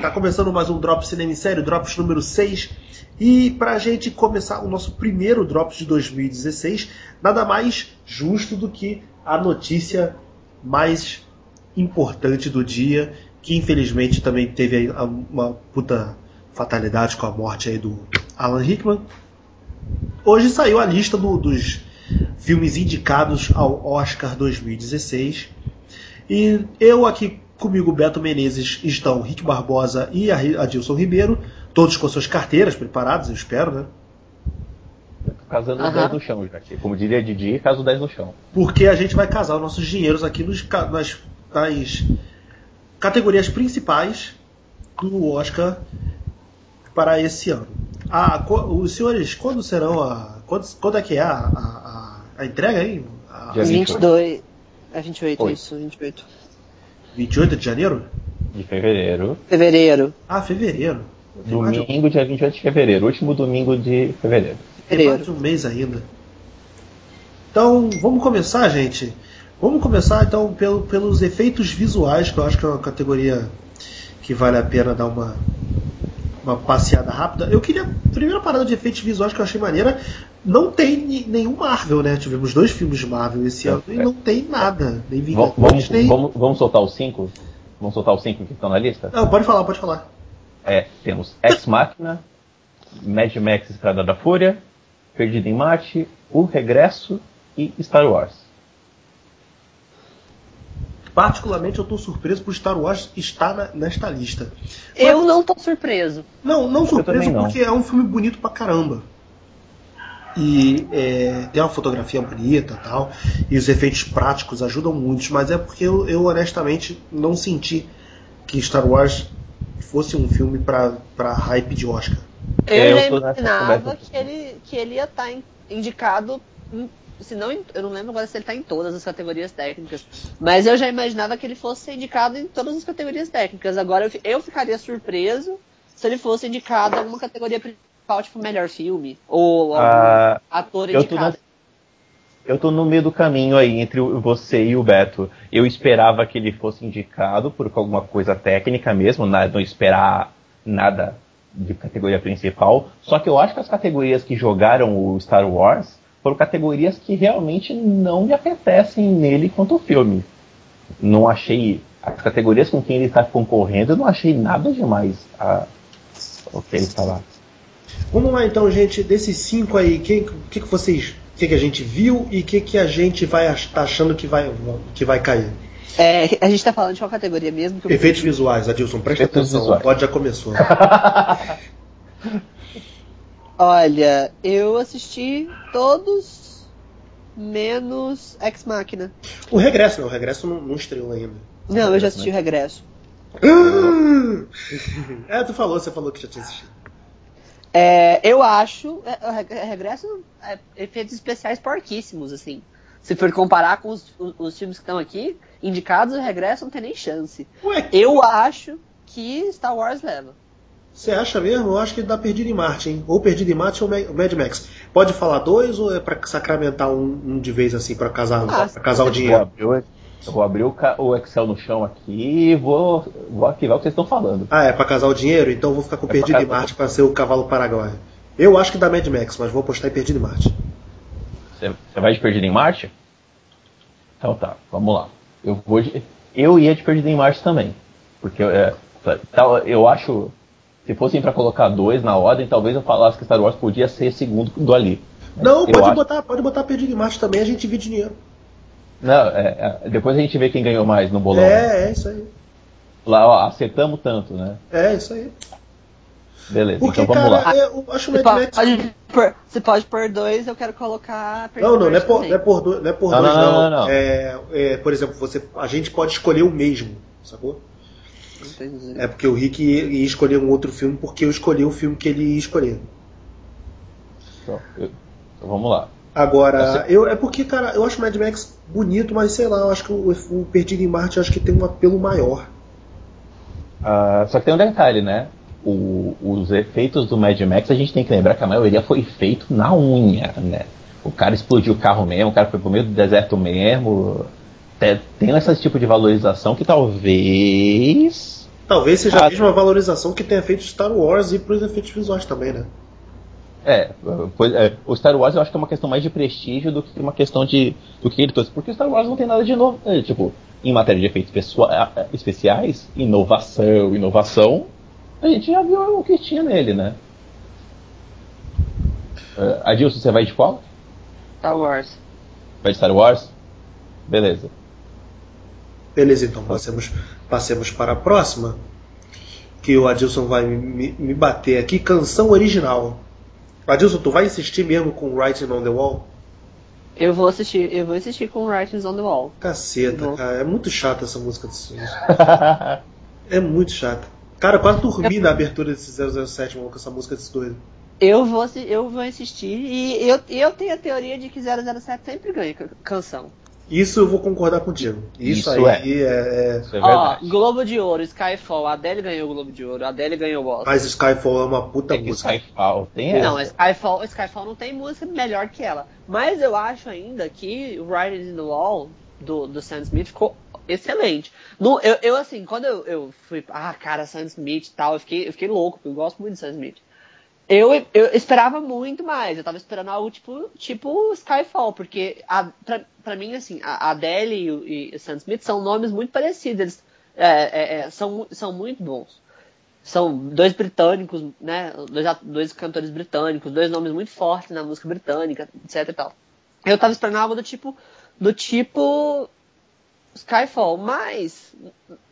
Tá começando mais um Drops Cinema em Série, Drops número 6. E pra gente começar o nosso primeiro Drops de 2016, nada mais justo do que a notícia mais importante do dia, que infelizmente também teve uma puta fatalidade com a morte aí do Alan Rickman. Hoje saiu a lista do- dos filmes indicados ao Oscar 2016. E eu aqui comigo, Beto Menezes, estão Rick Barbosa e a- Adilson Ribeiro, todos com suas carteiras preparadas, eu espero, né? Casando Aham. 10 no chão, já. Como diria Didi, caso 10 no chão. Porque a gente vai casar os nossos dinheiros aqui nos, nas, nas categorias principais do Oscar para esse ano. Ah, co- os senhores, quando serão a. Quando, quando é que é a, a, a- a entrega aí? A, Dia 22. É 28, Oi. isso, 28. 28 de janeiro? De fevereiro. Fevereiro. Ah, fevereiro. Domingo, dia 28 de fevereiro. Último domingo de fevereiro. Tem mais Fevereiro. de um mês ainda. Então, vamos começar, gente. Vamos começar então pelo- pelos efeitos visuais, que eu acho que é uma categoria que vale a pena dar uma, uma passeada rápida. Eu queria. Primeira parada de efeitos visuais que eu achei maneira. Não tem nenhum Marvel, né? Tivemos dois filmes de Marvel esse É, ano e é. não tem nada. Nem Vamos, Vingadores, vamos, nem. vamos, vamos soltar os 5? Vamos soltar os 5 que estão na lista? Não, pode falar, pode falar. É, temos Ex Machina, Mad Max Estrada da Fúria, Perdido em Marte, O Regresso e Star Wars. Particularmente, eu tô surpreso por Star Wars estar na- nesta lista. Eu não tô surpreso. Não, não surpreso também não. porque é um filme bonito pra caramba. E é, tem uma fotografia bonita e tal. E os efeitos práticos ajudam muito, mas é porque eu, eu honestamente não senti que Star Wars fosse um filme pra, pra hype de Oscar. Eu É, eu já tô nessa imaginava que ele, que ele ia estar indicado. em- se não, em- eu não lembro agora se ele tá em todas as categorias técnicas. Mas eu já imaginava que ele fosse indicado em todas as categorias técnicas. Agora eu, eu ficaria surpreso se ele fosse indicado em alguma categoria principal, tipo melhor filme. Ou Ah, ator eu tô indicado. Eu tô no meio do caminho aí entre você e o Beto. Eu esperava que ele fosse indicado por alguma coisa técnica mesmo, na- não esperar nada de categoria principal. Só que eu acho que as categorias que jogaram o Star Wars foram categorias que realmente não me apetecem nele quanto o filme. Não achei. As categorias com quem ele está concorrendo, eu não achei nada demais a, o que ele está lá. Vamos lá então, gente, desses cinco aí, o que, que, que vocês. O que, que a gente viu e o que, que a gente vai tá achando que vai, que vai cair? É, a gente tá falando de qual categoria mesmo? Que eu- Efeitos visuais, Adilson, presta Efeitos atenção. visuais. O pod já começou. Olha, eu assisti todos menos Ex Machina. O regresso, não, o regresso não, não estreou ainda. Não, eu já assisti o Regresso. É, tu falou, você falou que já tinha assistido. É, eu acho é, o Reg- Regresso é, efeitos especiais porquíssimos, assim. Se for comparar com os, os- os filmes que estão aqui, indicados, o Regresso não tem nem chance. Ué, Eu acho que Star Wars leva. você acha mesmo? Eu acho que dá Perdido em Marte, hein? Ou Perdido em Marte ou Ma- Mad Max. Pode falar dois ou é pra sacramentar um, um de vez assim, pra casar, Ah, pra casar o Eu dinheiro? abrir, o- eu vou abrir o, o Excel no chão aqui e vou, vou ativar o que vocês estão falando. Ah, é pra casar o dinheiro? Então eu vou ficar com É pra Perdido em casar. Marte pra ser o cavalo paraguaio. Eu acho que dá Mad Max, mas vou apostar em Perdido em Marte. Você, você vai de Perdido em Marte? Então tá, vamos lá. Eu vou de, eu ia de Perdido em Marte também. Porque é, eu acho. Se fossem pra colocar dois na ordem, talvez eu falasse que Star Wars podia ser segundo do ali. Não, eu pode acho- botar, pode botar Perdido em Marte também, a gente divide dinheiro. Não, é, é, depois a gente vê quem ganhou mais no bolão. É, é isso aí. Lá, ó, acertamos tanto, né? É isso aí. Beleza, Porque, então vamos cara, lá. eu acho Mad Max. pode, pôr, você pode pôr dois, eu quero colocar. Não, não, não é por, não é por, dois, não, é por Não, dois, não, não. não, não, não. É, é, por exemplo, você, a gente pode escolher o mesmo, sacou? Entendi. É porque o Rick ia, ia escolher um outro filme porque eu escolhi o filme que ele ia escolher. Então, eu- então vamos lá. Agora, eu, é porque, cara, eu acho Mad Max bonito, mas sei lá, eu acho que o, o Perdido em Marte acho que tem um apelo maior. Ah, só que tem um detalhe, né? O- os efeitos do Mad Max, a gente tem que lembrar que a maioria foi feito na unha, né? O cara explodiu o carro mesmo, o cara foi pro meio do deserto mesmo. tem esse tipo de valorização que talvez. Talvez seja a, a mesma valorização que tenha feito Star Wars e pros efeitos visuais também, né? É, pois, é, o Star Wars eu acho que é uma questão mais de prestígio do que uma questão de do que ele trouxe. Porque o Star Wars não tem nada de novo. É, tipo, em matéria de efeitos pessoa, especiais, inovação, inovação, a gente já viu o que tinha nele, né? Uh, Adilson, você vai de qual? Star Wars. Vai de Star Wars? Beleza. Beleza, então passemos, passemos para a próxima. Que o Adilson vai me, me bater aqui. Canção original. Adilson, tu vai insistir mesmo com Writing on the Wall? Eu vou assistir, eu vou assistir com Writings on the Wall. Caceta, cara. É muito chata essa música desse É muito chata. Cara, eu quase dormi na abertura desse 007 com essa música desse doido. Eu vou, eu vou assistir e eu, eu tenho a teoria de que 007 sempre ganha canção. Isso eu vou concordar contigo. Isso, Isso aí é. é... é Isso é Ó, Globo de Ouro, Skyfall, a Adele ganhou o Globo de Ouro, a Adele ganhou o Oscar. Mas Skyfall é uma puta tem música. Skyfall tem Não, Skyfall, Skyfall não tem música melhor que ela. Mas eu acho ainda que o Riding in the Wall do, do Sam Smith ficou excelente. No, eu, eu, assim, quando eu, eu fui, ah, cara, Sam Smith e tal, eu fiquei, eu fiquei louco, porque eu gosto muito de Sam Smith. Eu, eu esperava muito mais. Eu tava esperando algo tipo, tipo Skyfall, porque a, pra, pra mim, assim, a Adele e, e Sam Smith são nomes muito parecidos. Eles é, é, é, são, são muito bons. São dois britânicos, né? Dois, dois cantores britânicos, dois nomes muito fortes na música britânica, etc e tal. Eu tava esperando algo do tipo. Do tipo. Skyfall, mas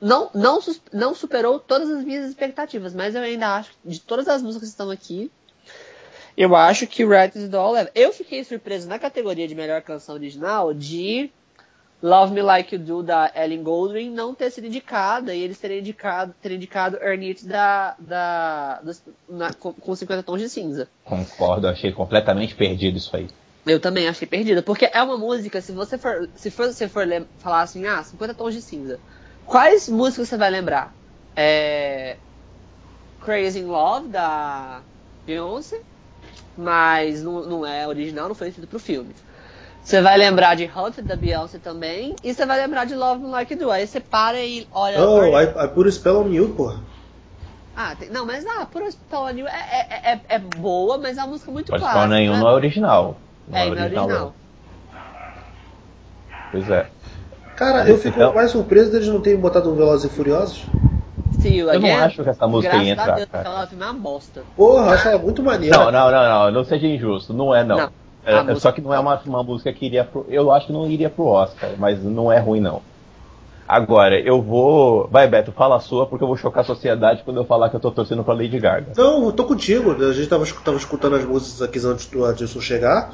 não, não, não superou todas as minhas expectativas, mas eu ainda acho que de todas as músicas que estão aqui, eu acho que Right is the All leva. Eu fiquei surpreso na categoria de melhor canção original de Love Me Like You Do da Ellen Goldring não ter sido indicada e eles terem indicado, terem indicado Earn It da, da, da na, com 50 tons de cinza. Concordo, achei completamente perdido isso aí. Eu também achei perdida, porque é uma música, se você for, se for, se for falar assim, ah, 50 tons de cinza, quais músicas você vai lembrar? É... Crazy in Love, da Beyoncé, mas não, não é original, não foi escrito pro filme. Você vai lembrar de Hunt da Beyoncé também, e você vai lembrar de Love Me Like Do. Aí você para e olha... Oh, I, I put a spell on you, porra. Ah, tem, não, mas ah, Put a Spell on You é, é, é, é boa, mas é uma música muito clássica. Put a Spell on You não é original. É, é original. original. Pois é. Cara, eu fico então... mais surpreso deles não terem botado um Velozes e Furiosos. Sim, eu não acho que essa música ia entrar. Deus, cara. Ela é uma bosta. Porra, acho ela muito maneira. Não, não, não, não, não seja injusto. Não é, não. não é, só que não é uma, uma música que iria pro. Eu acho que não iria pro Oscar, mas não é ruim, não. Agora, eu vou. Vai, Beto, fala a sua, porque eu vou chocar a sociedade quando eu falar que eu tô torcendo pra Lady Gaga. Não, eu tô contigo. A gente tava, tava escutando as músicas aqui antes do Adilson chegar.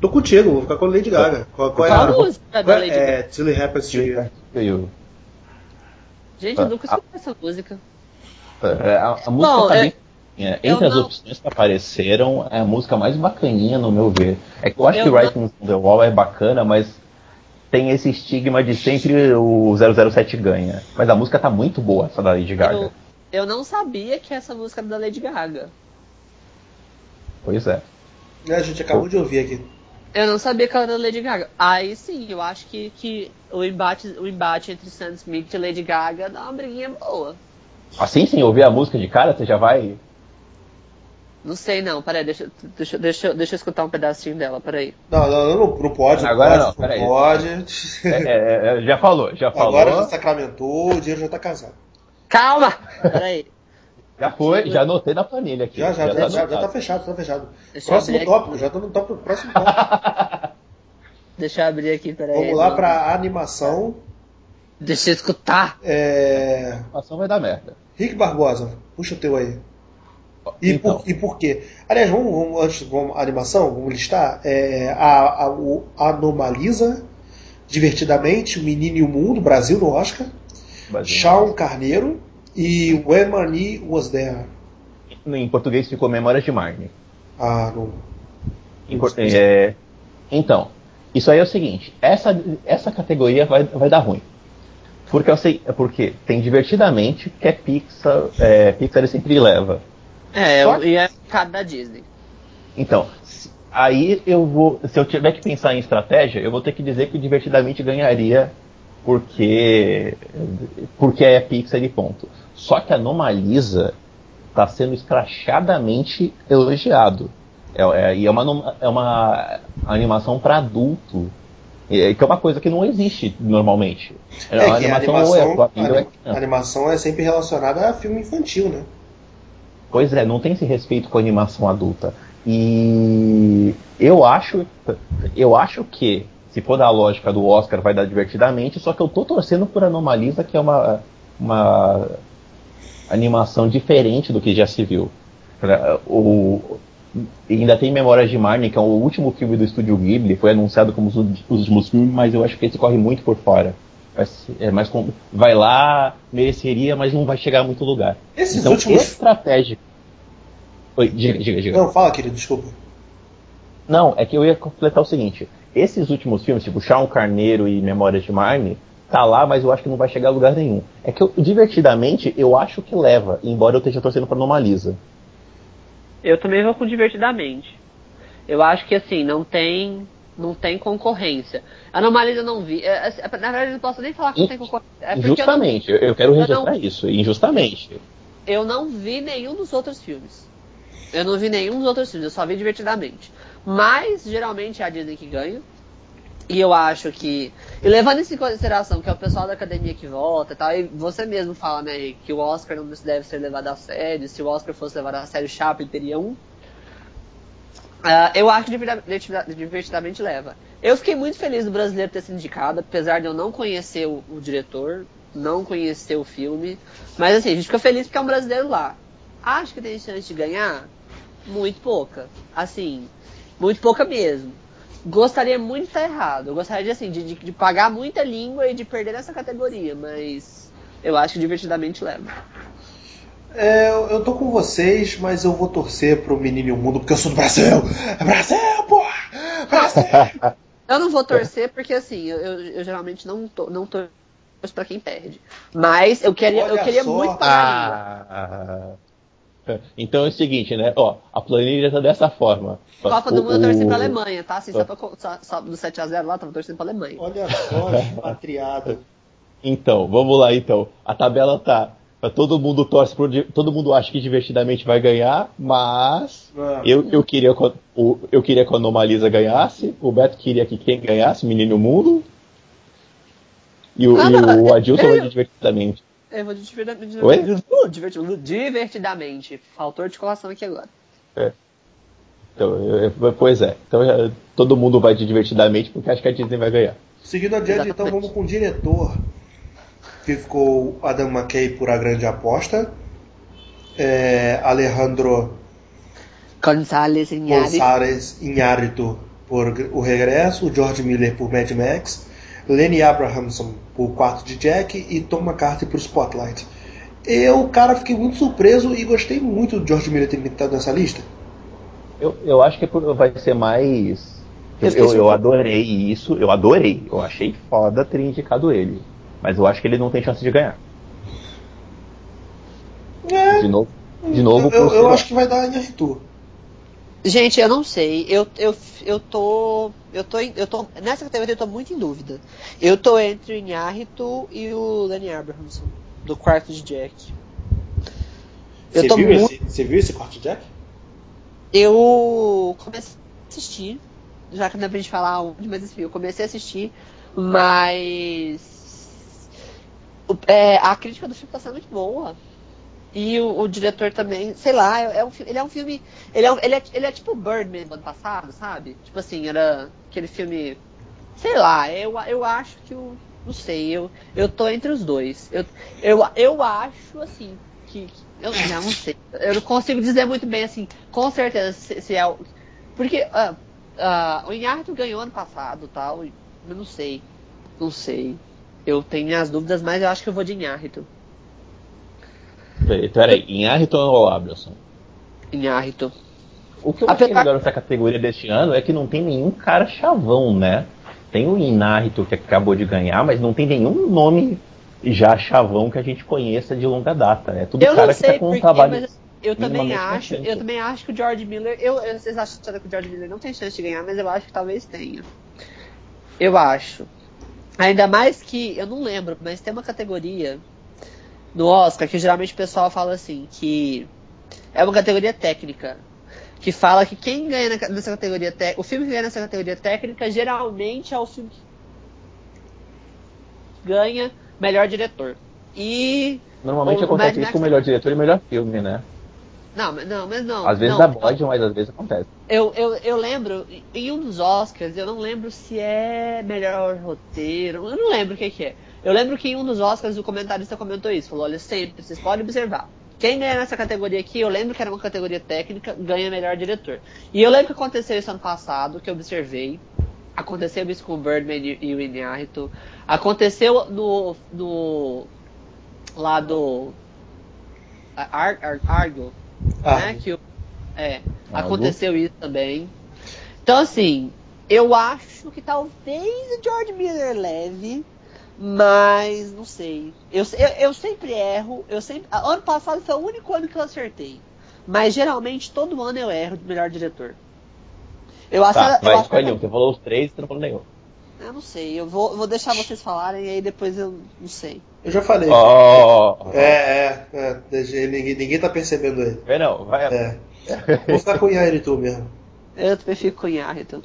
Tô contigo, vou ficar com a Lady Gaga. Qual, qual é a música da Lady Gaga? É, Till It Happens to You. Gente, eu nunca escutei essa música. É, a, a música Bom, tá bem. É, entre as não... opções que apareceram, é a música mais bacaninha, no meu ver. É que eu acho eu que não... Writing on the Wall é bacana, mas tem esse estigma de sempre o 007 ganha. Mas a música tá muito boa, essa da Lady Gaga. Eu, eu não sabia que essa música era da Lady Gaga. Pois é. é a gente acabou de ouvir aqui. Eu não sabia que ela era Lady Gaga. Aí sim, eu acho que, que o, embate, o embate entre Sam Smith e Lady Gaga dá uma briguinha boa. Assim sim, ouvir a música de cara, você já vai. Não sei não, peraí, deixa, deixa, deixa, deixa eu escutar um pedacinho dela, peraí. Não, não, não, não pode. Agora não, pode, não, pode. É, é, é, já falou, já falou. Agora já sacramentou, o dinheiro já tá casado. Calma! Peraí. Já foi, já anotei na planilha aqui. Já, já, já, já, tá, já, já tá fechado, tá fechado. Deixa próximo tópico, já tô no tópico, próximo tópico. Deixa eu abrir aqui, peraí. Vamos lá pra animação. Deixa eu escutar. É... A animação vai dar merda. Rick Barbosa, puxa o teu aí. E, então. por, e por quê? Aliás, vamos, vamos antes vamos, a animação, vamos listar. É, a, a, o Anomaliza, Divertidamente, O Menino e o Mundo, Brasil no Oscar. Brasil. Shawn Carneiro, e When Money Was There. Em português ficou Memórias de Marne. Ah, não. Em, é, então, isso aí é o seguinte: essa, essa categoria vai, vai dar ruim. Porque eu sei, porque tem divertidamente que é Pixar, é, Pixar sempre leva. É, Só... e é cada da Disney. Então, aí eu vou, se eu tiver que pensar em estratégia, eu vou ter que dizer que divertidamente ganharia porque porque é Pixar e ponto. Só que a Anomalisa está sendo escrachadamente elogiado. É, é, e é uma, é uma animação para adulto, é, que é uma coisa que não existe normalmente. É, é a animação, a animação, é, a animação é sempre relacionada a filme infantil, né? Pois é, não tem esse respeito com a animação adulta. E eu acho, eu acho que se for da lógica do Oscar vai dar divertidamente, só que eu tô torcendo por Anomalisa, que é uma, uma animação diferente do que já se viu. O, ainda tem Memórias de Marnie, que é o último filme do estúdio Ghibli, foi anunciado como os, os últimos filmes, mas eu acho que esse corre muito por fora. É mais com, vai lá, mereceria, mas não vai chegar a muito lugar. Esses então, últimos. Estratégia. Oi, diga, diga, diga. Não, fala, querido, desculpa. Não, é que eu ia completar o seguinte: esses últimos filmes, tipo Chão Carneiro e Memórias de Marnie, tá lá, mas eu acho que não vai chegar a lugar nenhum. É que eu, divertidamente, eu acho que leva, embora eu esteja torcendo pra Normaliza. Eu também vou com divertidamente. Eu acho que assim, não tem. Não tem concorrência. A Normaliza não vi. É, é, na verdade, eu não posso nem falar que não tem concorrência. É Justamente, eu, não, eu, quero registrar eu não, isso, injustamente. Eu não vi nenhum dos outros filmes. Eu não vi nenhum dos outros filmes, eu só vi divertidamente. Mas, geralmente, é a Disney que ganha. E eu acho que. E levando isso em consideração que é o pessoal da academia que vota e tal, e você mesmo fala, né, que o Oscar não deve ser levado a sério. Se o Oscar fosse levado a sério, Chaplin teria um. Uh, eu acho que divertidamente leva. Eu fiquei muito feliz do brasileiro ter sido indicado, apesar de eu não conhecer o, o diretor, não conhecer o filme. Mas assim, a gente fica feliz porque é um brasileiro lá. Acho que tem chance de ganhar? Muito pouca. Assim, muito pouca mesmo gostaria muito de estar errado. Eu gostaria de, assim, de, de, de, pagar muita língua e de perder essa categoria, mas eu acho que divertidamente leva. É, eu tô com vocês, mas eu vou torcer pro Menino e o Mundo porque eu sou do Brasil! É Brasil, porra! Brasil! eu não vou torcer porque, assim, eu, eu, eu geralmente não, to, não torço pra quem perde. Mas eu queria, eu queria muito pagar ah, então é o seguinte, né? Ó, a planilha tá dessa forma. Copa do Mundo eu torci pra Alemanha, tá? Assim, só, pra, só, só do 7x0 lá, tava torcendo pra Alemanha. Olha só, expatriado. Então, vamos lá então. A tabela tá. Todo mundo torce por. Todo mundo acha que divertidamente vai ganhar, mas. Ah. Eu, eu, queria, eu queria que a Anomalisa ganhasse. O Beto queria que quem ganhasse, Menino Mundo. E o, ah, e o Adilson vai divertidamente. Eu vou divertidamente. Oi? Divertidamente. divertidamente. Faltou articulação aqui agora. É. Então, eu, pois é. Então todo mundo vai de divertidamente porque acha que a Disney vai ganhar. Seguindo adiante, então, Exatamente. então vamos com o diretor. Que ficou Adam McKay por A Grande Aposta. É, Alejandro González Iñárritu por O Regresso. O George Miller por Mad Max. Lenny Abrahamson por Quarto de Jack e Tom McCarthy por Spotlight. Eu, cara, fiquei muito surpreso e gostei muito do George Miller ter estado nessa lista. Eu, eu acho que vai ser mais. Eu, eu, eu adorei isso, eu adorei. Eu achei foda ter indicado ele. Mas eu acho que ele não tem chance de ganhar. É, de novo, de novo eu, eu acho que vai dar em Arthur. Gente, eu não sei. Eu, eu, eu tô. Eu tô, eu tô. Nessa categoria eu tô muito em dúvida. Eu tô entre o Inharito e o Lenny Abrahamson, do quarto de Jack. Você, viu muito... esse, você viu esse quarto de Jack? Eu comecei a assistir. Já que não é pra gente falar onde, mas enfim, eu comecei a assistir. Mas. É, a crítica do filme tá sendo muito boa. E o, o, diretor também, sei lá, é, é um, ele é um filme. Ele é, ele é, ele é tipo Birdman do ano passado, sabe? Tipo assim, era aquele filme. Sei lá, eu, eu acho que o. Não sei, eu, eu tô entre os dois. Eu, eu, eu acho, assim, que. Eu não sei. Eu não consigo dizer muito bem, assim, com certeza se, se é o. Porque uh, uh, o Inharto ganhou ano passado tal. Eu não sei. Não sei. Eu tenho minhas dúvidas, mas eu acho que eu vou de Inharto. Peraí, Inharriton ou Abelson? Inharriton. O que eu achei legal nessa categoria deste ano é que não tem nenhum cara chavão, né? Tem o Inarrito que acabou de ganhar, mas não tem nenhum nome já chavão que a gente conheça de longa data. É tudo eu cara que tá com porque, um trabalho. Eu também acho, eu também acho que o George Miller. Eu, vocês acham que o George Miller não tem chance de ganhar, mas eu acho que talvez tenha. Eu acho. Ainda mais que, eu não lembro, mas tem uma categoria no Oscar que geralmente o pessoal fala assim, que é uma categoria técnica. Que fala que quem ganha nessa categoria técnica. O filme que ganha nessa categoria técnica geralmente é o filme que ganha melhor diretor. E. Normalmente acontece isso com o melhor diretor e melhor filme, né? Não, mas não, mas não. Às vezes não, dá bode, mas às vezes acontece. Eu, eu, eu lembro, em um dos Oscars, eu não lembro se é melhor roteiro, eu não lembro o que, que é. Eu lembro que em um dos Oscars o comentarista comentou isso, falou, olha, sempre, vocês podem observar. Quem ganha nessa categoria aqui, eu lembro que era uma categoria técnica, ganha melhor diretor. E eu lembro que aconteceu isso ano passado, que eu observei. Aconteceu isso com o Birdman e o Inharito. Aconteceu no, no. lá do. Ar, Ar, Argo, ah. né? Que, é, aconteceu isso também. Então, assim, eu acho que talvez o George Miller leve, mas não sei. Eu, eu, eu, sempre erro. Eu sempre, ano passado foi o único ano que eu acertei. Mas geralmente todo ano eu erro de melhor diretor. Eu acho, tá, eu acho que... Você falou os três, você não falou nenhum. Eu não sei, eu vou, vou deixar vocês falarem e aí depois eu não sei. Eu já falei. Oh. É, é, é, ninguém, ninguém tá percebendo ele. Vai não, vai. É. Vou ficar com o Yahiritu mesmo. Eu também fico com o Yahiritu. Eu,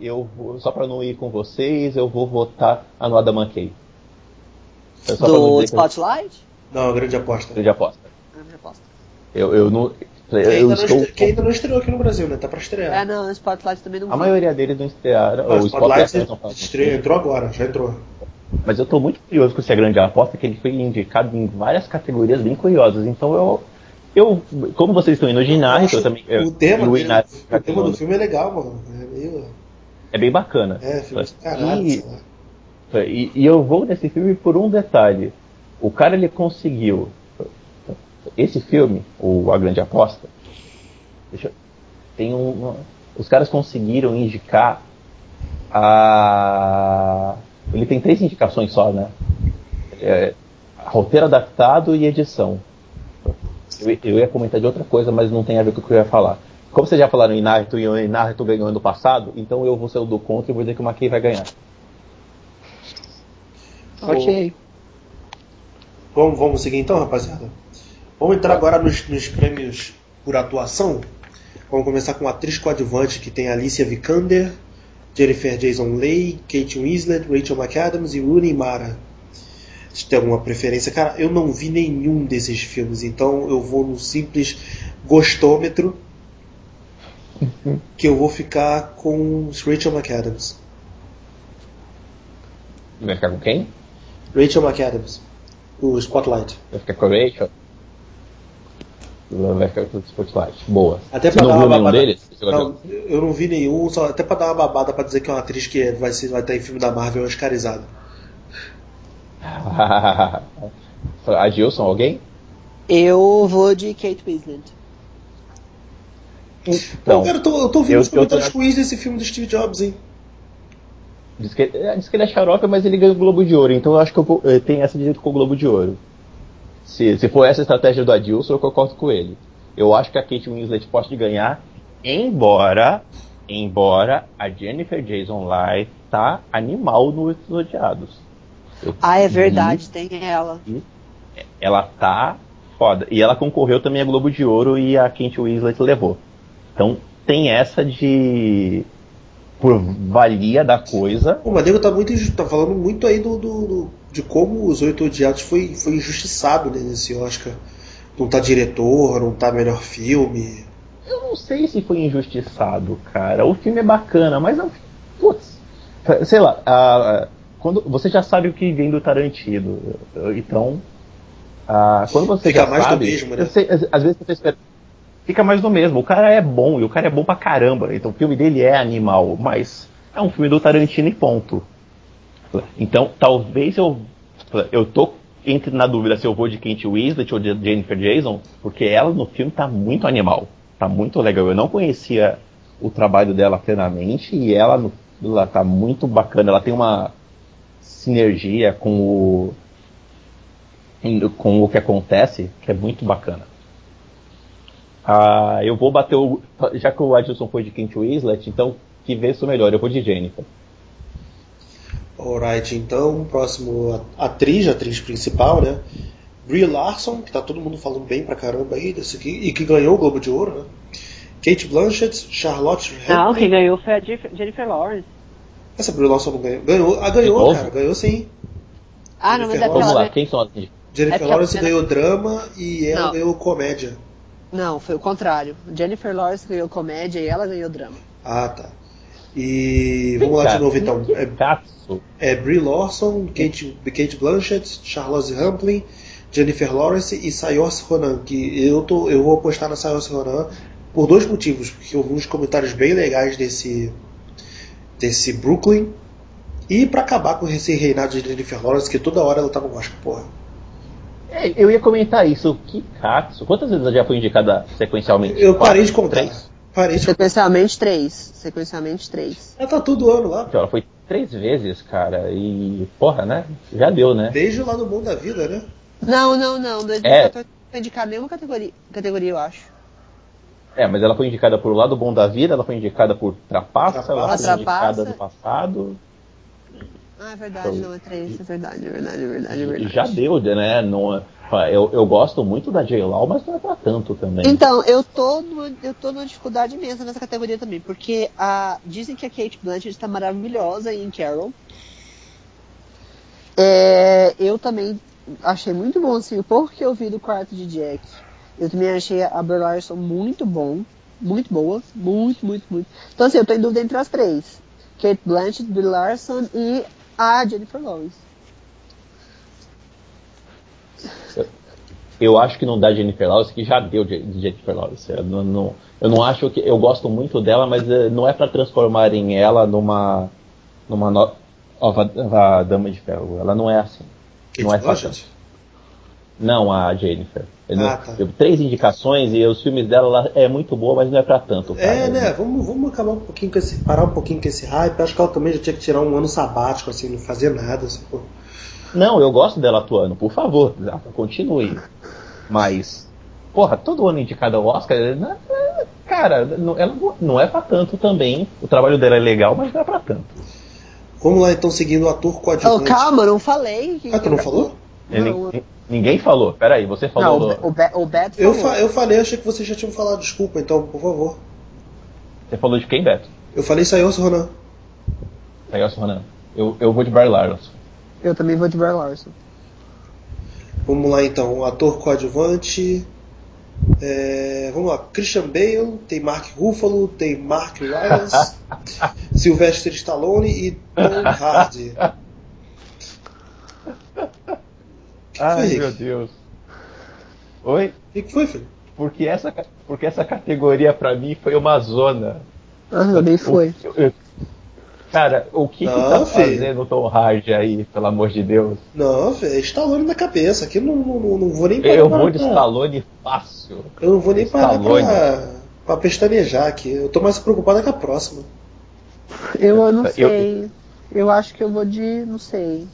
eu vou, só pra não ir com vocês, eu vou votar a no Adam McKay. Do Spotlight? Eu... Não, grande aposta. Grande aposta. Grande aposta. Eu, eu não. Que ainda, estou... que ainda, não estreou aqui no Brasil, né? Tá pra estrear. É, não, o Spotlight também não A maioria deles não estrearam. o Spotlight, Spotlight estreou, entrou agora, já entrou. Mas eu tô muito curioso com esse grande aposta, que ele foi indicado em várias categorias bem curiosas. Então eu. Eu, como vocês estão indo no ginásio, eu também. O tema, eu, dele, o tema do filme é legal, mano. É, meio... é bem bacana. É, filme de caralho, e, e, e eu vou nesse filme por um detalhe. O cara ele conseguiu. Esse filme, o A Grande Aposta, tem um, os caras conseguiram indicar a. Ele tem três indicações só, né? É, roteiro adaptado e edição. Eu, eu, ia comentar de outra coisa, mas não tem a ver com o que eu ia falar. Como vocês já falaram em Naruto e o Naruto ganhou ano passado, então eu vou ser o do contra e vou dizer que o Makei vai ganhar. Ok. Vamos, vamos seguir então, rapaziada? Vamos entrar agora nos, nos prêmios por atuação. Vamos começar com a atriz coadjuvante que tem Alicia Vikander, Jennifer Jason Leigh, Kate Winslet, Rachel McAdams e Rooney Mara. Se tem alguma preferência? Cara, eu não vi nenhum desses filmes, então eu vou no simples gostômetro que eu vou ficar com Rachel McAdams. Vai ficar com quem? Rachel McAdams. O Spotlight. Vai ficar com a Rachel? Vai ficar com o Spotlight. Boa. Até pra Você dar não uma babada. deles? Não, eu não vi nenhum, só até pra dar uma babada pra dizer que é uma atriz que vai, ser, vai estar em filme da Marvel oscarizada. a Gilson, alguém? Eu vou de Kate Winslet. Então, cara, eu tô, eu tô ouvindo eu, os comentários ruins desse filme do Steve Jobs, hein? Diz que, é, diz que ele é xarope, mas ele ganha o Globo de Ouro, então eu acho que eu, eu tenho essa direito com o Globo de Ouro. Se, se for essa a estratégia do Adilson, eu concordo com ele. Eu acho que a Kate Winslet pode ganhar, embora embora a Jennifer Jason Leigh tá animal no Os Odiados. Eu ah, é verdade, tem ela. Ela tá foda. E ela concorreu também a Globo de Ouro e a Kate Winslet levou. Então tem essa de por valia da coisa. O Madeiro tá muito tá falando muito aí do, do, do de como os Oito Odiados foi, foi injustiçado né, nesse Oscar. Não tá diretor, não tá melhor filme. Eu não sei se foi injustiçado, cara. O filme é bacana, mas não. Putz, sei lá. A, quando, você já sabe o que vem do Tarantino. Então. A, quando você Fica já mais sabe, do mesmo, né? Sei, às, às, vezes você espera. Fica mais do mesmo. O cara é bom e o cara é bom pra caramba. Então o filme dele é animal, mas é um filme do Tarantino e ponto. Então, talvez eu. Eu tô entre na dúvida se eu vou de Kate Winslet ou de Jennifer Jason, porque ela no filme tá muito animal. Tá muito legal. Eu não conhecia o trabalho dela plenamente e ela, ela tá muito bacana. Ela tem uma sinergia com o. com o que acontece que é muito bacana. Ah, eu vou bater o. Já que o Adilson foi de Kate Winslet, então que vê isso melhor. Eu vou de Jennifer. Alright, então, próximo atriz, atriz principal, né? Brie Larson, que tá todo mundo falando bem pra caramba aí desse aqui, e que ganhou o Globo de Ouro, né? Kate Blanchett, Charlotte Não, quem ganhou foi a Jennifer Lawrence. Essa Brie Larson não ganhou. Ganhou, ah, ganhou, cara, ganhou sim. Ah, não, mas é Vamos lá, quem são as Jennifer é Lawrence ganhou drama e ela não. ganhou comédia. Não, foi o contrário. Jennifer Lawrence ganhou comédia e ela ganhou drama. Ah, tá. E vamos lá de novo então. É, é Brie Larson, Kate, Kate Blanchett, Charlotte Rampling, Jennifer Lawrence e Sayos Ronan. Que eu, tô, eu vou apostar na Sayos Ronan por dois motivos. Porque eu vi uns comentários bem legais desse, desse Brooklyn. E para acabar com esse reinado de Jennifer Lawrence, que toda hora ela tá no Oscar, porra. É, eu ia comentar isso. Que Katsu. Quantas vezes ela já foi indicada sequencialmente? Eu parei de contar. Três? Parei de... Sequencialmente três. Sequencialmente três. Ela tá todo ano lá. Então, ela foi três vezes, cara. E, porra, né? Já deu, né? Desde lá no mundo da vida, né? Não, não, não. 2014 é. foi indicada nenhuma categoria, categoria, eu acho. É, mas ela foi indicada por Lado Bom da Vida, ela foi indicada por Trapaça, Trapaça. ela foi Trapaça. indicada no passado. Ah, é verdade, então, não é três, é verdade, é verdade, é verdade, é verdade. Já deu, né? Não, é, eu, eu gosto muito da J-Law, mas não é pra tanto também. Então, eu tô, no, eu tô numa dificuldade imensa nessa categoria também, porque a, dizem que a Kate Blanchett está maravilhosa em Carol. É, eu também achei muito bom, assim, o pouco que eu vi do quarto de Jack. Eu também achei a Brie Larson muito bom, muito boa, muito, muito, muito. Então, assim, eu tô em dúvida entre as três. Kate Blanchett, Brie Larson e a Jennifer Lawrence. Eu acho que não dá Jennifer Lawrence, que já deu de Jennifer Lawrence. Eu não, não, eu não acho que. Eu gosto muito dela, mas eh, não é para transformarem ela numa. numa nova Dama de Ferro. Ela não é assim. Kate não é Blanchett? Não, a Jennifer. Ah, tá. Três indicações e os filmes dela lá é muito boa, mas não é pra tanto. Cara. É, né? Vamos, vamos acabar um pouquinho com esse. parar um pouquinho com esse hype. Acho que ela também já tinha que tirar um ano sabático, assim, não fazer nada. Assim, não, eu gosto dela atuando, por favor, continue. Mas, porra, todo ano indicada ao Oscar, né, cara, ela não é pra tanto também. O trabalho dela é legal, mas não é pra tanto. Vamos lá, então, seguindo o ator coadjuvante. Oh, calma, não falei. Ah, tu não falou? Não, Ninguém falou. Peraí, você falou. Não, o, Be o Beto eu, fa eu falei, achei que vocês já tinham falado. Desculpa, então, por favor. Você falou de quem, Beto? Eu falei Sayos Ronan. Sayos Ronan. Eu, eu vou de Barry Larson. Eu também vou de Barry Larson. Vamos lá então, ator coadjuvante. É, vamos lá, Christian Bale, tem Mark Ruffalo, tem Mark Rylance, Sylvester Stallone e Tom Hardy. Ai, meu Deus. Oi? O que, que, foi, filho? Porque essa, porque essa categoria pra mim foi uma zona. Ah, nem foi. Eu, eu, cara, o que, não, que tá filho. fazendo o Tom Hardy aí, pelo amor de Deus? Não, velho, é Stallone na cabeça. Aqui não, não, não vou nem parar. Eu vou de Stallone fácil. Eu não vou nem parar pra, pra pestanejar aqui. Eu tô mais preocupado com a próxima. Eu não sei. Eu, eu acho que eu vou de. não sei.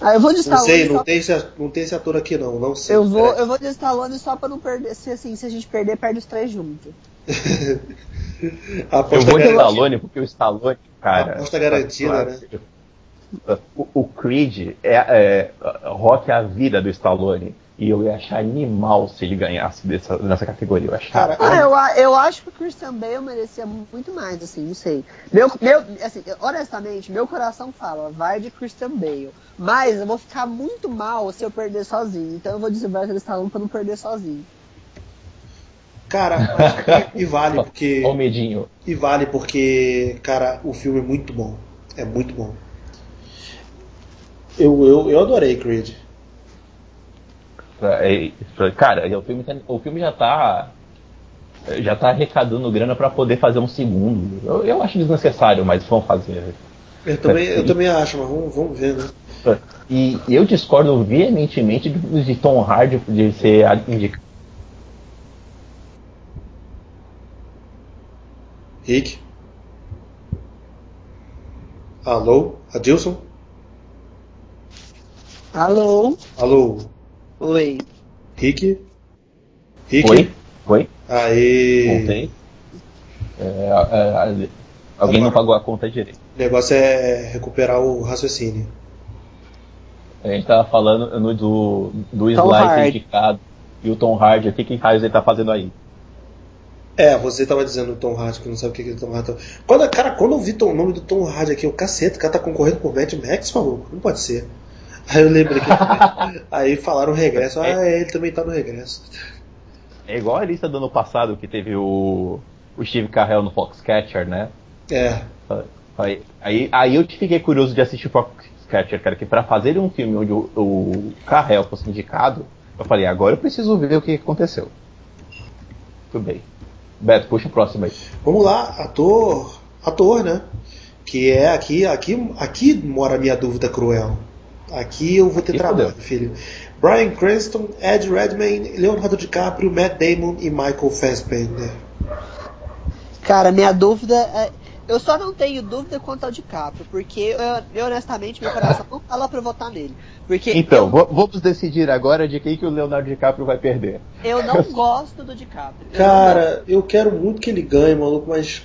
Ah, eu vou de Stallone. Não sei, não, só... tem esse, não tem esse ator aqui não, não sei. Eu vou, é. eu vou de Stallone só pra não perder. Se, assim, se a gente perder, perde os três juntos. eu vou de Stallone porque o Stallone, cara. Aposta garantida, né? O, o Creed é, é rock é a vida do Stallone. E eu ia achar animal se ele ganhasse dessa, nessa categoria. Eu, achar... ah, eu, eu acho que o Christian Bale merecia muito mais, assim, não sei. Meu, meu, assim, honestamente, meu coração fala, vai de Christian Bale. Mas eu vou ficar muito mal se eu perder sozinho. Então eu vou dizer Sylvester Stallone pra não perder sozinho. Cara, e, e vale porque. Ó o medinho. E vale porque, cara, o filme é muito bom. É muito bom. Eu, eu, eu adorei Creed. É, cara, o filme, tá, o filme já tá. Já tá arrecadando grana para poder fazer um segundo. Eu, eu acho desnecessário, mas vão fazer. Eu também, eu também acho, mas vamos, vamos ver, né? E eu discordo veementemente de, de Tom Hardy de ser indicado. Rick? Alô? Adilson? Alô? Alô? Oi. Rick? Rick? Oi? Oi? Aê! Voltei. É, é, alguém não pagou a conta direito. O negócio é recuperar o raciocínio. A gente tava falando no, do, do slide indicado e o Tom Hardy aqui, que raios ele tá fazendo aí? É, você tava dizendo o Tom Hardy, que não sabe o que que é o Tom Hardy. tá- Quando, cara, quando eu vi o nome do Tom Hardy aqui, o cacete, o cara tá concorrendo por Mad Max, maluco. Não pode ser. Aí eu lembrei que. aí falaram regresso. Ah, ele também tá no regresso. É igual a lista do ano passado que teve o, o Steve Carell no Foxcatcher, né? É. Aí, aí, aí eu fiquei curioso de assistir o Foxcatcher, cara, que pra fazer um filme onde o, o Carell fosse indicado, eu falei, agora eu preciso ver o que aconteceu. Tudo bem. Beto, puxa o próximo aí. Vamos lá, ator. Ator, né? Que é aqui, aqui, aqui mora a minha dúvida cruel. Aqui eu vou ter Aqui trabalho, fodeu. filho. Brian Cranston, Ed Redmayne, Leonardo DiCaprio, Matt Damon e Michael Fassbender. Cara, minha dúvida é. Eu só não tenho dúvida quanto ao DiCaprio, porque eu, eu, honestamente meu coração não fala pra votar nele. Porque Então, eu, vamos decidir agora de quem que o Leonardo DiCaprio vai perder. eu não gosto do DiCaprio. Eu Cara, eu quero muito que ele ganhe, maluco, mas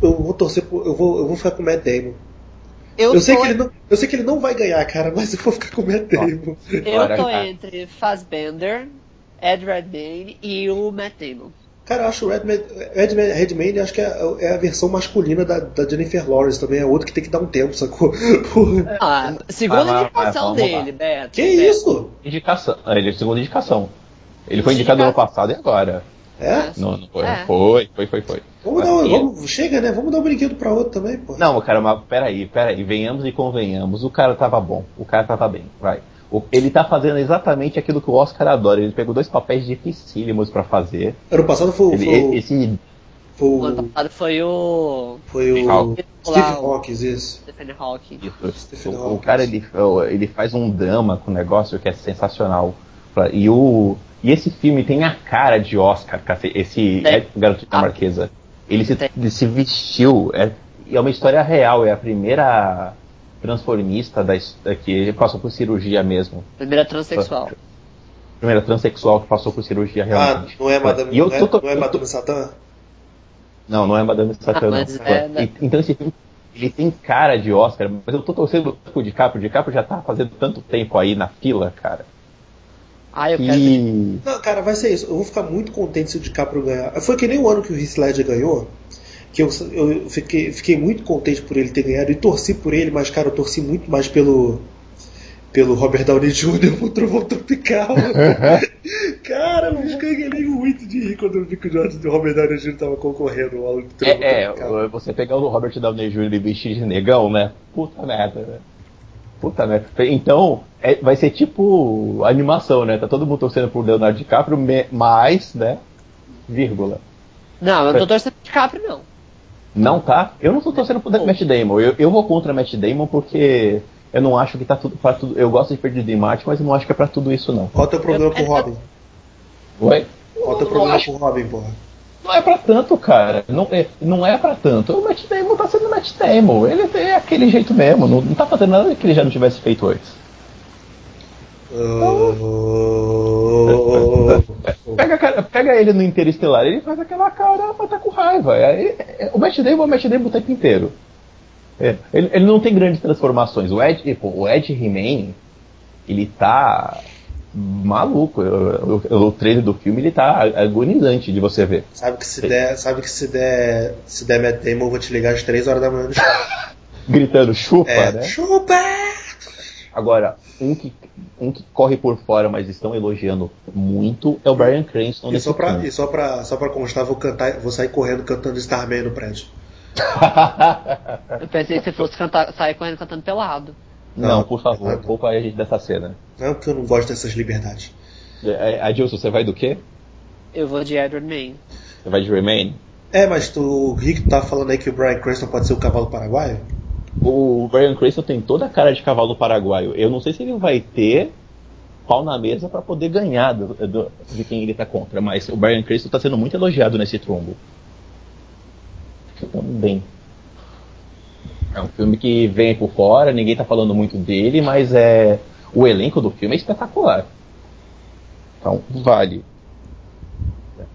eu vou torcer por. Eu vou, eu vou ficar com o Matt Damon. Não- Eu, sei tô- que ele não, eu sei que ele não vai ganhar, cara, mas eu vou ficar com o Matt Damon. Eu tô entre Fassbender, Ed Redmayne e o Matt Damon. Cara, eu acho o Redmayne, Ed Redmayne acho que é, é a versão masculina da, da Jennifer Lawrence também, é outro que tem que dar um tempo, sacou? Porra. Ah, segunda Vai, vai, indicação vai, vamos lá. dele, Beto. Que Beto. isso? Indicação. Ah, Ele é segunda indicação. Ele foi indicado no ano passado e agora. É? Não, não foi. É. Foi, foi, foi, foi. Vamos dar um, vamos, chega, né? Vamos dar um brinquedo pra outro também, pô. Não, cara, mas peraí, peraí, venhamos e convenhamos. O cara tava bom, o cara tava bem, vai. O- ele tá fazendo exatamente aquilo que o Oscar adora. Ele pegou dois papéis dificílimos pra fazer. Ano passado foi, o- Ele- foi, o- esse foi, O ano passado foi o foi o. Stephen isso. Stephen Hawking. Isso. Stephen O, cara ele, ele faz um drama com o negócio que é sensacional. E, o, e esse filme tem a cara de Oscar, esse Tem. é, garoto Ah. dinamarquesa. Ele se, ele se vestiu, é, e é uma história real, é a primeira transformista da, his- que passou por cirurgia mesmo. Primeira transexual. Primeira transexual que passou por cirurgia Ah, realmente. não é Madame, E eu não é, tô- não é Madame Satã? Não, não é Madame Satã, Ah, não. mas é, né? Então esse filme, ele tem cara de Oscar, mas eu tô torcendo pro DiCaprio. O DiCaprio já tá fazendo tanto tempo aí na fila, cara. Ah, eu quero. Que... Não, cara, vai ser isso. Eu vou ficar muito contente se o DiCaprio ganhar. Foi que nem o ano que o Heath Ledger ganhou, que eu, eu fiquei, fiquei muito contente por ele ter ganhado e torci por ele, mas, cara, eu torci muito mais pelo pelo Robert Downey Jr. pro Trovão Tropical. cara, eu ganhei muito de rir quando eu vi que o George do Robert Downey Jr. tava concorrendo ao Trovão É, Tropical. é, você pegar o Robert Downey Jr. e vestir de negão, né? Puta merda, né? Puta merda. Então, é- vai ser tipo animação, né? Tá todo mundo torcendo pro Leonardo DiCaprio, me- mas, né? Vírgula. Não, eu não tô torcendo pro DiCaprio, não. Não tá? Eu não tô torcendo pro Matt Damon. Eu, eu vou contra Matt Damon porque eu não acho que tá tudo pra tudo. Eu gosto de perder de Martin, mas eu não acho que é pra tudo isso, não. Qual é o teu problema com o Robin? Oi? Qual é o teu problema acho- com o Robin, porra? Não é pra tanto, cara. Não é, não é pra tanto. O Matt Damon tá sendo Matt Damon. Ele é aquele jeito mesmo. Não, não tá fazendo nada que ele já não tivesse feito antes. Pega, a cara- pega ele no Interestelar, ele faz aquela cara, mas tá com raiva. Aí, é, o Matt Damon é o Matt Damon o tempo inteiro. É, ele, ele não tem grandes transformações. O Ed, pô, o Ed He-Man, ele tá maluco. Eu- eu- o trailer do filme ele tá agonizante de você ver. Sabe que se der, sabe que se der, se der Matt Damon, eu vou te ligar às 3 horas da manhã. Gritando chupa, É, né? chupa! Agora, um que, um que corre por fora, mas estão elogiando muito, é o Brian Cranston E só pra, filme. e só pra, só pra constar, vou cantar, vou sair correndo cantando Starman no prédio. Eu pensei que você fosse cantar, sair correndo cantando pelado. Não, Não, por favor, não. poupa a gente dessa cena. Não, porque eu não gosto dessas liberdades. É, Adilson, você vai do quê? Eu vou de Edward Main. Você vai de Remain? É, mas tu, o Rick tá falando aí que o Brian Cranston pode ser o cavalo paraguaio? O Brian Cranston tem toda a cara de cavalo paraguaio. Eu não sei se ele vai ter pau na mesa pra poder ganhar do- do- de quem ele tá contra, mas o Brian Cranston tá sendo muito elogiado nesse trombo. Também. É um filme que vem por fora, ninguém tá falando muito dele, mas é o elenco do filme é espetacular. Então, vale.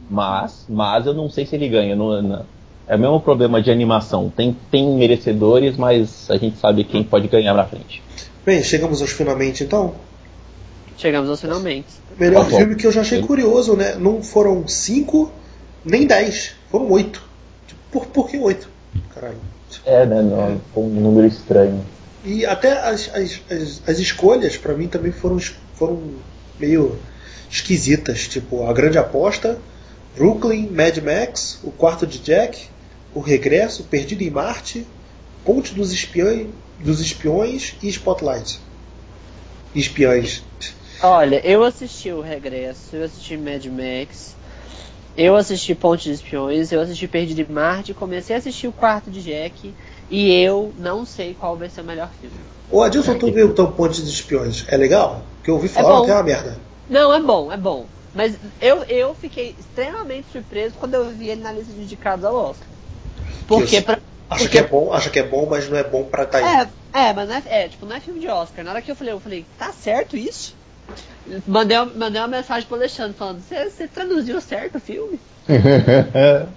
Mas, mas eu não sei se ele ganha. Não, não- É o mesmo problema de animação. Tem, tem merecedores, mas a gente sabe quem pode ganhar na frente. Bem, chegamos aos finalmente então. Chegamos aos finalmente. Melhor Tá filme que eu já achei curioso, né? Não foram cinco, nem dez. Foram oito. Tipo, Por, por que oito? Caralho. É, né? Não, foi um número estranho. E até as, as, as, as escolhas, pra mim, também foram, foram meio esquisitas. Tipo, A Grande Aposta, Brooklyn, Mad Max, O Quarto de Jack, O Regresso, Perdido em Marte, Ponte dos Espiões, dos Espiões e Spotlight. Espiões. Olha, eu assisti o Regresso, eu assisti Mad Max, eu assisti Ponte de Espiões, eu assisti Perdido em Marte, comecei a assistir o Quarto de Jack e eu não sei qual vai ser o melhor filme. Ô Adilson, tu viu então Ponte dos Espiões? É legal? Porque eu ouvi falar bom. que é uma merda. Não, é bom, é bom. Mas eu, eu fiquei extremamente surpreso quando eu vi ele na lista de indicados ao Oscar. Porque pra. Acha porque- que é bom, acha que é bom, mas não é bom pra tá aí. É, é, mas não é, é, tipo, não é filme de Oscar. Na hora que eu falei, eu falei, tá certo isso? Mandei, uma- mandei uma mensagem pro Alexandre falando, você traduziu certo o filme?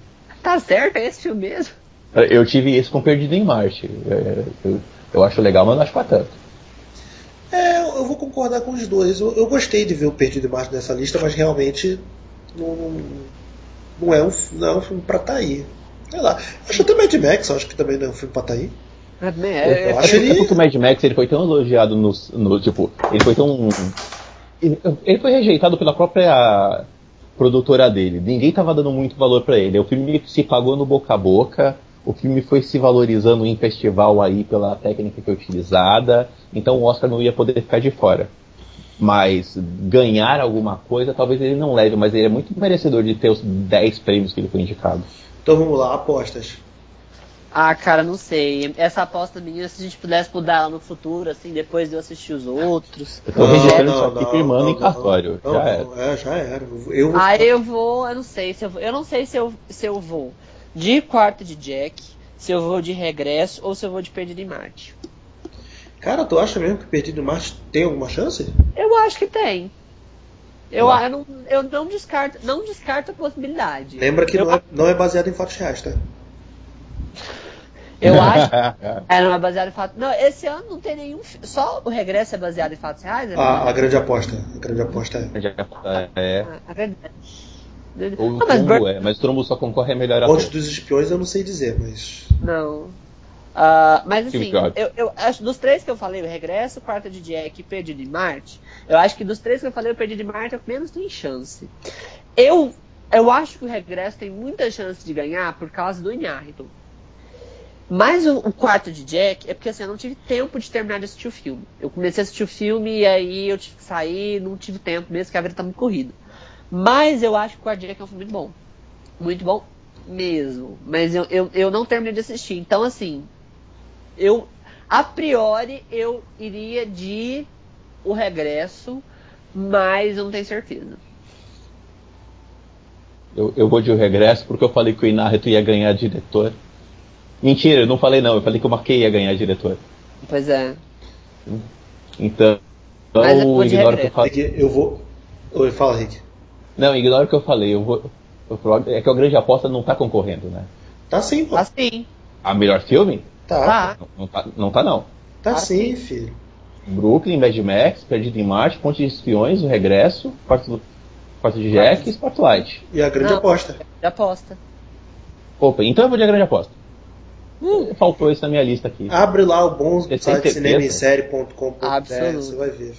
Tá certo, é esse filme mesmo? eu tive isso com Perdido em Marte. É, Eu, eu acho legal, mas não acho pra tanto. É, eu vou concordar com os dois. Eu, eu gostei de ver o Perdido em Marte nessa lista, mas realmente não, não, é, um, não é um filme pra tá aí. Sei lá. Acho até Mad Max, acho que também não é um filme pra tá aí. É, é, Eu acho É ele- porque o Mad Max ele foi tão elogiado no, no- tipo, ele foi tão ele, foi rejeitado pela própria produtora dele. Ninguém tava dando muito valor pra ele. O filme se pagou no boca a boca. O filme foi se valorizando em festival aí pela técnica que é utilizada. Então o Oscar não ia poder ficar de fora. Mas ganhar alguma coisa, talvez ele não leve, mas ele é muito merecedor de ter os 10 prêmios que ele foi indicado. Então vamos lá, apostas. Ah, cara, não sei. Essa aposta minha, se a gente pudesse mudar ela no futuro, assim, depois de eu assistir os outros. Eu tô registrando isso aqui firmando em cartório. Não, Já não, era. é, já era. Eu, Aí eu vou, eu não sei se eu vou, eu não sei se eu, se eu vou de quarto de Jack, se eu vou de regresso ou se eu vou de perdido em Marte. Cara, tu acha mesmo que Perdido em Marte tem alguma chance? Eu acho que tem. Eu, Lá. eu, não, eu não descarto, não descarto a possibilidade. Lembra que eu, não é, não é baseado em fatos reais, tá? Eu acho. É, não é baseado em fatos. Não, esse ano não tem nenhum. Só o regresso é baseado em fatos reais? É A, a grande aposta. A grande aposta é. É. Ah, a grande- O Não, mas Trumbo Bur- é, mas o Trumbo só concorre a melhor ator. Ponte dos Espiões eu não sei dizer, mas. Não. Ah, mas Filme assim, eu, eu acho dos três que eu falei, o Regresso, o Quarto de Jack e Perdido em Marte, eu acho que dos três que eu falei, o Perdido em Marte é o que menos tem chance. Eu, eu acho que o Regresso tem muita chance de ganhar por causa do Inharriton. Mas o, o Quarto de Jack é porque assim, eu não tive tempo de terminar de assistir o filme. Eu comecei a assistir o filme e aí eu tive que sair, não tive tempo mesmo, porque a vida tá muito corrida. Mas eu acho que o Quarto de Jack é um filme muito bom. Muito bom mesmo. Mas eu, eu, eu não terminei de assistir. Então, assim, eu a priori eu iria de o regresso, mas eu não tenho certeza. Eu, eu vou de o regresso porque eu falei que o Inarrito ia ganhar diretor. Mentira, eu não falei não, eu falei que o Marquei ia ganhar diretor. Pois é. Então, Mas eu vou eu de ignoro o que eu falei. É que eu vou. Oi, fala, Rick. Não, ignora o que eu falei. Eu vou, é que a grande aposta não tá concorrendo, né? Tá sim, pô. Assim, A melhor filme? Tá. tá. Não, não tá, não tá não. Tá Ah, sim, filho. Brooklyn, Mad Max, Perdido em Marte, Ponte de Espiões, O Regresso, Quarto, Quarto de Jack e Spotlight. E a grande Não. aposta. De aposta. Opa, então eu vou de a grande aposta. Hum. Faltou isso na minha lista aqui. Abre lá o bom site Absoluto. você vai ver.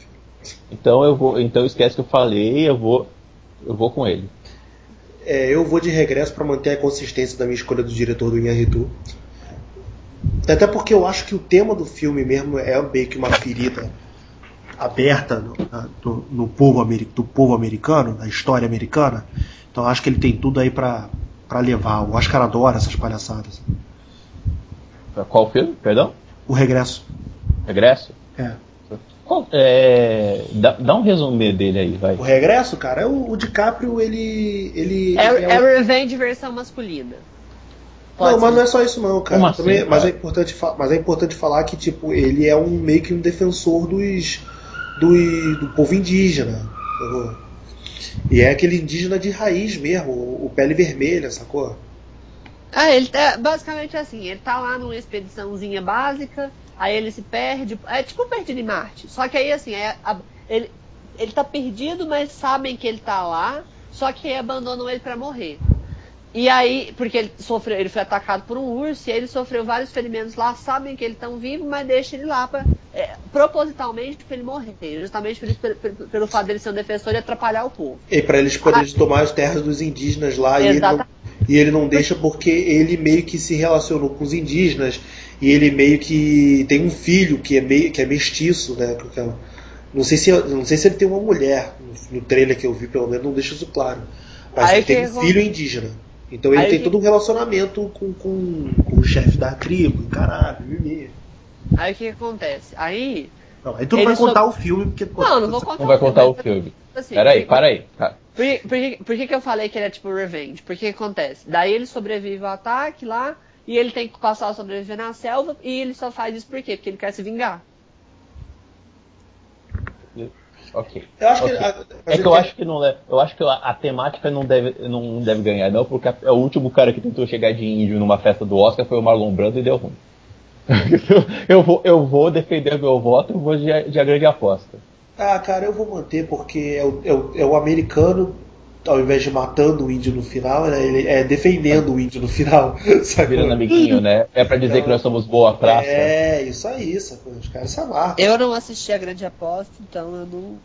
Então eu vou, então esquece que eu falei, eu vou, eu vou com ele. É, eu vou de regresso pra manter a consistência da minha escolha do diretor do Inharitu. Até porque eu acho que o tema do filme mesmo é meio que uma ferida aberta no, na- no- no povo, do povo americano, da história americana. Então eu acho que ele tem tudo aí pra levar. O Oscar adora essas palhaçadas. Pra Qual filme? Perdão? O regresso. Regresso? É. Qual- é, dá, dá um resumê dele aí, vai. O regresso, cara, é o, o DiCaprio, ele. ele É, ele é um- Revenge versão masculina. Pode não, mas ser. não é só isso não, cara. Assim, Também- cara? mas, é importante mas é importante falar que tipo ele é um meio que um defensor dos, dos do povo indígena. E é aquele indígena de raiz mesmo, o, o pele vermelha, sacou? Ah, ele tá basicamente assim, ele tá lá numa expediçãozinha básica, aí ele se perde, é tipo perdido em Marte. Só que aí assim, é, a- ele, ele tá perdido, mas sabem que ele tá lá, só que aí abandonam ele pra morrer. E aí, porque ele sofreu, ele foi atacado por um urso e aí ele sofreu vários ferimentos lá, sabem que ele tá vivo, mas deixa ele lá pra, é, propositalmente pra ele morrer. Justamente por isso, pelo, pelo- pelo fato dele ser um defensor e atrapalhar o povo. E para eles poderem tomar as terras dos indígenas lá e ele, não, Exatamente. E ele não deixa porque ele meio que se relacionou com os indígenas e ele meio que tem um filho que é meio que é mestiço, né? Não sei se não sei se ele tem uma mulher no, trailer que eu vi pelo menos não deixa isso claro. Mas Aí ele tem um filho indígena. Então ele Aí tem que- todo um relacionamento com, com, com o chefe da tribo, caralho, mimimi. Aí o que acontece? Aí. Não, aí tu não Ele vai só- contar o filme porque pô, Não, não vou contar Não vai contar o mas, filme. assim, Peraí, por- para aí. Tá. Por, que- por, que, por que, que eu falei que ele é tipo revenge? Porque que acontece? Daí ele sobrevive ao ataque lá, e ele tem que passar a sobreviver na selva, e ele só faz isso por quê? Porque ele quer se vingar. Ok. Eu acho que Ok. a- É que eu tem- acho que não eu acho que a, a temática não deve, não deve ganhar, não, porque a- é o último cara que tentou chegar de índio numa festa do Oscar foi o Marlon Brando e deu ruim. eu, vou, eu vou defender meu voto, eu vou de, de a grande aposta. Ah, cara, eu vou manter porque é o, é o, é o americano, ao invés de matando o índio no final, né, ele é defendendo o índio no final. Sabe? Virando amiguinho, né? É pra dizer que nós somos boa praça. É, isso aí, sacou? Os caras se amarram. Eu não assisti a grande aposta, então eu não.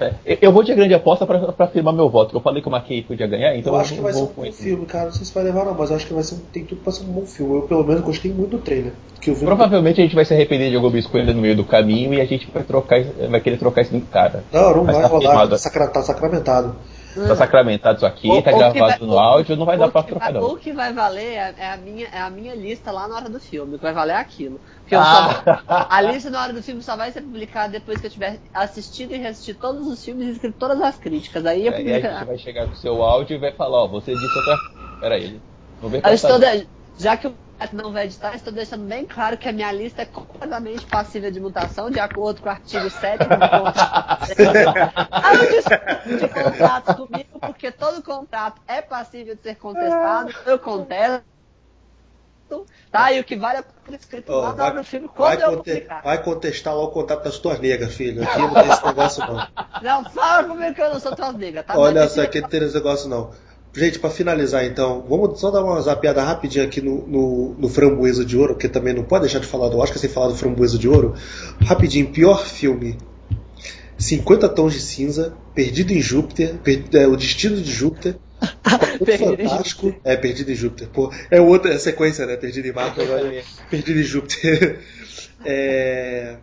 É, Eu vou de grande aposta pra, pra afirmar meu voto. que Eu falei que o McKay podia ganhar, então eu acho que vai ser um bom filme, cara. Não sei se vai levar não, mas eu acho que vai ser tem tudo pra ser um bom filme. Eu pelo menos gostei muito do trailer. Eu Provavelmente a gente vai se arrepender de alguma escolha no meio do caminho e a gente vai trocar, vai querer trocar esse cara. Não, não Mas vai tá rolar, tá, sacra- tá sacramentado. Tá sacramentado isso aqui, O- tá gravado vai- no o- áudio, não vai dar pra trocar vai- não. O que vai valer é, é a minha, é a minha lista lá na hora do filme. O que vai valer é aquilo. Porque eu só- Ah. a lista na hora do filme só vai ser publicada depois que eu tiver assistido e reassistido todos os filmes e escrito todas as críticas. Aí eu Aí a publico. gente vai chegar com o seu áudio e vai falar, ó, você disse outra. Pera aí. Vamos ver Eu qual estou de- Já que o Não vai editar, estou deixando bem claro que a minha lista é completamente passível de mutação, de acordo com o artigo 7 do contrato. Ah, eu discuto de contratos comigo, porque todo contrato é passível de ser contestado, eu contesto. Tá? E o que vale é o escrito Ó, lá vai, do filme, vai, quando eu conte- publicar. vai contestar lá o contato das tuas negas, filho. Aqui não tem esse negócio não. Não, fala comigo que eu não sou tuas negas, tá? Olha só, aqui não tem esse negócio não. Gente, pra finalizar então, vamos só dar uma zapiada rapidinho aqui no, no, no Framboesa de Ouro, porque também não pode deixar de falar do Oscar sem falar do Framboesa de Ouro. Rapidinho, pior filme. 50 Tons de Cinza, Perdido em Júpiter, é, O Destino de Júpiter, em Fantástico, é, Perdido em Júpiter, pô, é outra é sequência, né, Perdido em Marte, agora é Perdido em Júpiter. É,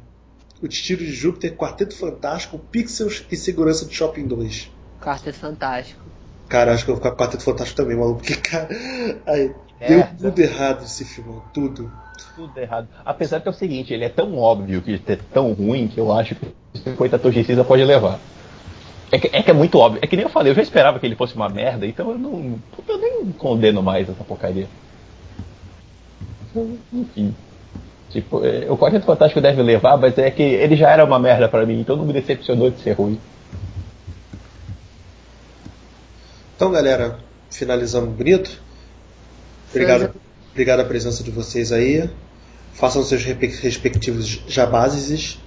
o Destino de Júpiter, Quarteto Fantástico, Pixels e Segurança de Shopping 2. Quarteto Fantástico. Cara, acho que eu vou ficar com Quarteto Fantástico também, maluco. Porque, cara, aí, É, deu tudo errado esse filme, tudo. Tudo errado. Apesar que é o seguinte, ele é tão óbvio que é tão ruim que eu acho que 50 tons de cinza pode levar. É que, é que é muito óbvio. É que nem eu falei, eu já esperava que ele fosse uma merda, então eu não. Eu nem condeno mais essa porcaria. Enfim. Tipo, é, o Quarteto Fantástico deve levar, mas é que ele já era uma merda pra mim, então não me decepcionou de ser ruim. Então, galera, finalizando bonito. Obrigado, obrigado a presença de vocês aí. Façam seus respectivos jabazes.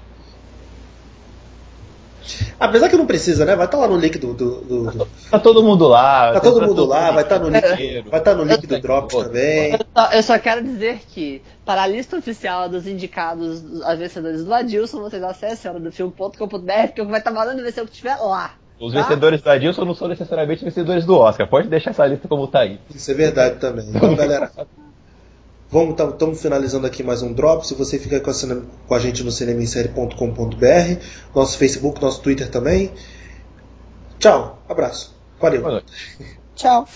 Apesar que não precisa, né? Vai estar lá no link do. do- do- do- Tá todo mundo lá. Tá todo mundo lá, vai estar no link, vai estar no link do Drops também. Eu só, eu só quero dizer que, para a lista oficial dos indicados a vencedores do Adilson, vocês acessem horadofilme.com.br, porque o que vai estar valendo vai ser o que estiver lá. Os Tá? vencedores da Dilson não são necessariamente vencedores do Oscar. Pode deixar essa lista como tá aí. Isso é verdade também. Então, galera, vamos estamos finalizando aqui mais um drop. Se você fica com a, cine- com a gente no cinemissérie.com.br, nosso Facebook, nosso Twitter também. Tchau, abraço, valeu. Boa noite. Tchau.